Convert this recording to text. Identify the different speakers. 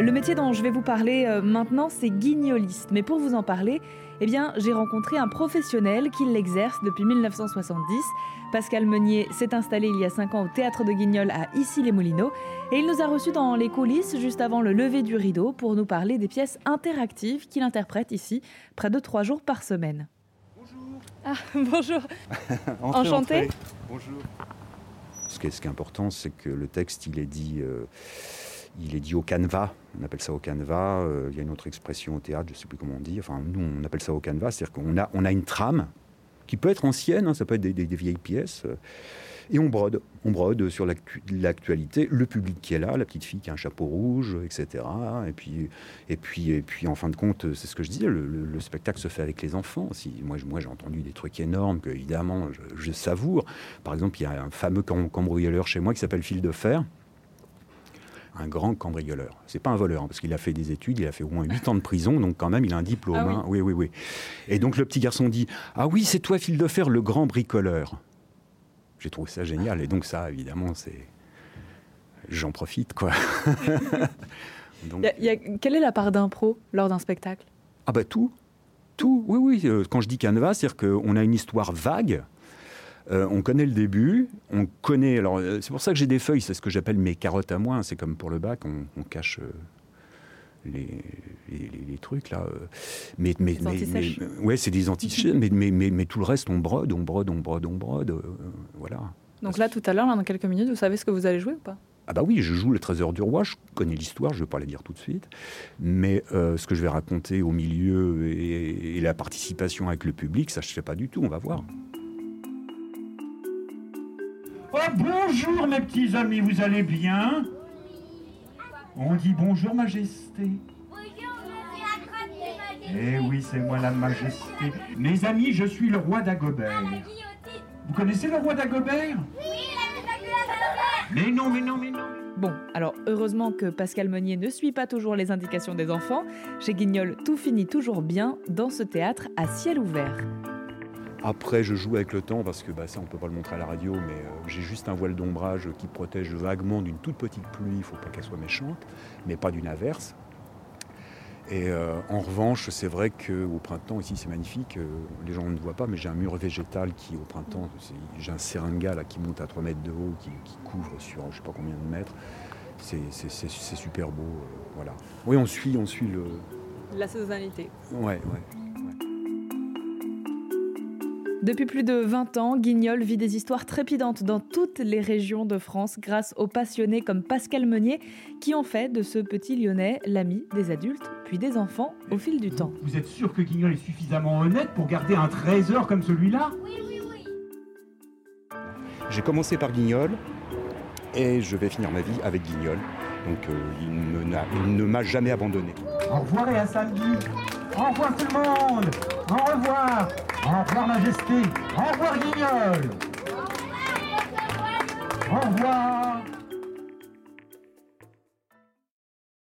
Speaker 1: Le métier dont je vais vous parler euh, maintenant, c'est guignoliste. Mais pour vous en parler, eh bien, j'ai rencontré un professionnel qui l'exerce depuis 1970. Pascal Meunier s'est installé il y a 5 ans au théâtre de Guignol à Issy-les-Moulineaux et il nous a reçus dans les coulisses juste avant le lever du rideau pour nous parler des pièces interactives qu'il interprète ici près de 3 jours par semaine.
Speaker 2: Bonjour.
Speaker 1: Ah, bonjour.
Speaker 2: Entrez,
Speaker 1: Enchanté.
Speaker 2: entrez. Bonjour. Ce qui est, ce qui est important, c'est que le texte, il est dit, euh, il est dit au canevas. On appelle ça au canevas. Euh, il y a une autre expression au théâtre, je ne sais plus comment on dit. Enfin, nous, on appelle ça au canevas. C'est-à-dire qu'on a, on a une trame qui peut être ancienne, hein, ça peut être des, vieilles pièces. euh, et on brode. On brode sur l'actu- l'actualité, le public qui est là, la petite fille qui a un chapeau rouge, etc. Et puis, et puis, et puis en fin de compte, c'est ce que je disais, le, le- le spectacle se fait avec les enfants aussi. Moi, moi j'ai entendu des trucs énormes que, évidemment, je, je savoure. Par exemple, il y a un fameux cam- cambrioleur chez moi qui s'appelle Fil de Fer. Un grand cambrioleur. C'est pas un voleur, hein, parce qu'il a fait des études, il a fait au moins 8 ans de prison, donc quand même, il a un diplôme.
Speaker 1: Ah oui.
Speaker 2: hein. oui, oui, oui. Et donc le petit garçon dit Ah oui, c'est toi, Fil de Fer, le grand bricoleur. J'ai trouvé ça génial. Et donc, ça, évidemment, c'est. J'en profite, quoi. Donc,
Speaker 1: Y a- y a- quelle est la part d'impro lors d'un spectacle?
Speaker 2: Ah, bah tout. Tout. Oui, oui. euh, Quand je dis canevas, c'est-à-dire qu'on a une histoire vague. Euh, on connaît le début, on connaît. Alors, euh, c'est pour ça que j'ai des feuilles, c'est ce que j'appelle mes carottes à moi. hein, C'est comme pour le bac, on, on cache euh, les, les, les- les trucs là. Mais, mais,
Speaker 1: Des
Speaker 2: mais, mais- ouais, c'est des anti mais, mais, mais, mais tout le reste, on brode, on brode, on brode, on brode. euh, voilà.
Speaker 1: Donc là, tout à l'heure, dans quelques minutes, vous savez ce que vous allez jouer ou pas?
Speaker 2: Ah bah oui, je joue le Trésor du Roi, je connais l'histoire, je ne vais pas la dire tout de suite, mais euh, ce que je vais raconter au milieu et, et la participation avec le public, ça je ne sais pas du tout, on va voir.
Speaker 3: Oh bonjour mes petits amis, vous allez bien? On dit bonjour majesté. Eh oui, c'est moi la majesté. Mes amis, je suis le roi d'Agobert. Vous connaissez le roi d'Agobert? Mais non, mais non, mais non.
Speaker 1: Bon, alors heureusement que Pascal Meunier ne suit pas toujours les indications des enfants. Chez Guignol, tout finit toujours bien dans ce théâtre à ciel ouvert.
Speaker 2: Après, je joue avec le temps parce que bah, ça, on ne peut pas le montrer à la radio, mais euh, j'ai juste un voile d'ombrage qui protège vaguement d'une toute petite pluie, il ne faut pas qu'elle soit méchante, mais pas d'une averse. Et euh, en revanche, c'est vrai qu'au printemps, ici c'est magnifique, euh, les gens ne voient pas, mais j'ai un mur végétal qui, au printemps, j'ai un seringa là, qui monte à 3 mètres de haut, qui, qui couvre sur je ne sais pas combien de mètres. C'est super beau. euh, voilà. Oui, on suit, on suit le.
Speaker 1: La saisonnalité.
Speaker 2: Ouais, ouais.
Speaker 1: Depuis plus de 20 ans, Guignol vit des histoires trépidantes dans toutes les régions de France grâce aux passionnés comme Pascal Meunier qui ont fait de ce petit Lyonnais l'ami des adultes puis des enfants au fil du temps.
Speaker 3: Vous êtes sûr que Guignol est suffisamment honnête pour garder un trésor comme celui-là?
Speaker 2: J'ai commencé par Guignol et je vais finir ma vie avec Guignol. Donc euh, il, me n'a- il ne m'a jamais abandonné.
Speaker 3: Au revoir et à samedi. Au revoir tout le monde. Au revoir. Au revoir majesté. Au revoir Guignol. Au revoir.